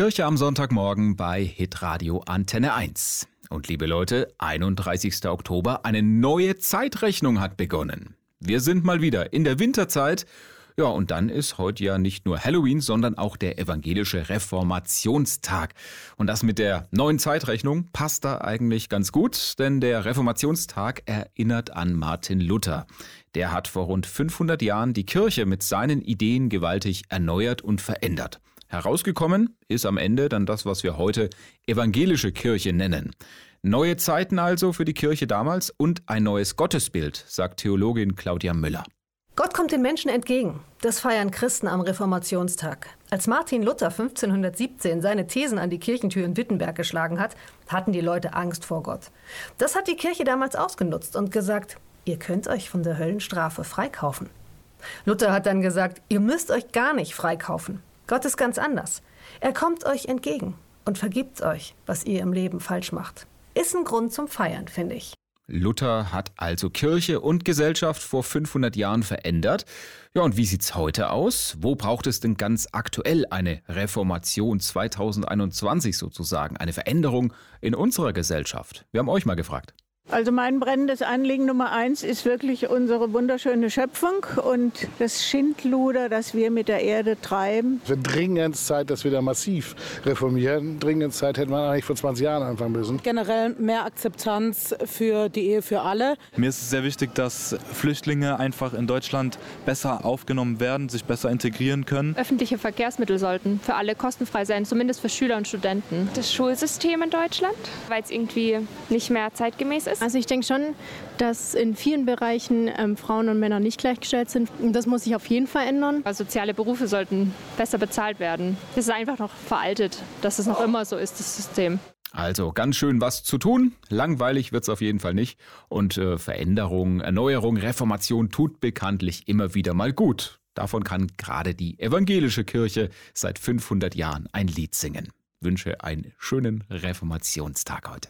Kirche am Sonntagmorgen bei Hitradio Antenne 1. Und liebe Leute, 31. Oktober, eine neue Zeitrechnung hat begonnen. Wir sind mal wieder in der Winterzeit. Ja, und dann ist heute ja nicht nur Halloween, sondern auch der evangelische Reformationstag. Und das mit der neuen Zeitrechnung passt da eigentlich ganz gut, denn der Reformationstag erinnert an Martin Luther. Der hat vor rund 500 Jahren die Kirche mit seinen Ideen gewaltig erneuert und verändert. Herausgekommen ist am Ende dann das, was wir heute evangelische Kirche nennen. Neue Zeiten also für die Kirche damals und ein neues Gottesbild, sagt Theologin Claudia Müller. Gott kommt den Menschen entgegen. Das feiern Christen am Reformationstag. Als Martin Luther 1517 seine Thesen an die Kirchentür in Wittenberg geschlagen hat, hatten die Leute Angst vor Gott. Das hat die Kirche damals ausgenutzt und gesagt, ihr könnt euch von der Höllenstrafe freikaufen. Luther hat dann gesagt, ihr müsst euch gar nicht freikaufen. Gott ist ganz anders. Er kommt euch entgegen und vergibt euch, was ihr im Leben falsch macht. Ist ein Grund zum Feiern, finde ich. Luther hat also Kirche und Gesellschaft vor 500 Jahren verändert. Ja, und wie sieht's heute aus? Wo braucht es denn ganz aktuell eine Reformation 2021 sozusagen, eine Veränderung in unserer Gesellschaft? Wir haben euch mal gefragt. Also mein brennendes Anliegen Nummer eins ist wirklich unsere wunderschöne Schöpfung und das Schindluder, das wir mit der Erde treiben. Es wird dringend Zeit, dass wir da massiv reformieren. Dringend Zeit hätte man eigentlich vor 20 Jahren anfangen müssen. Generell mehr Akzeptanz für die Ehe für alle. Mir ist es sehr wichtig, dass Flüchtlinge einfach in Deutschland besser aufgenommen werden, sich besser integrieren können. Öffentliche Verkehrsmittel sollten für alle kostenfrei sein, zumindest für Schüler und Studenten. Das Schulsystem in Deutschland, weil es irgendwie nicht mehr zeitgemäß ist. Also ich denke schon, dass in vielen Bereichen ähm, Frauen und Männer nicht gleichgestellt sind. Und das muss sich auf jeden Fall ändern. Also soziale Berufe sollten besser bezahlt werden. Es ist einfach noch veraltet, dass es noch immer so ist, das System. Also ganz schön was zu tun. Langweilig wird es auf jeden Fall nicht. Und äh, Veränderung, Erneuerung, Reformation tut bekanntlich immer wieder mal gut. Davon kann gerade die evangelische Kirche seit 500 Jahren ein Lied singen. Wünsche einen schönen Reformationstag heute.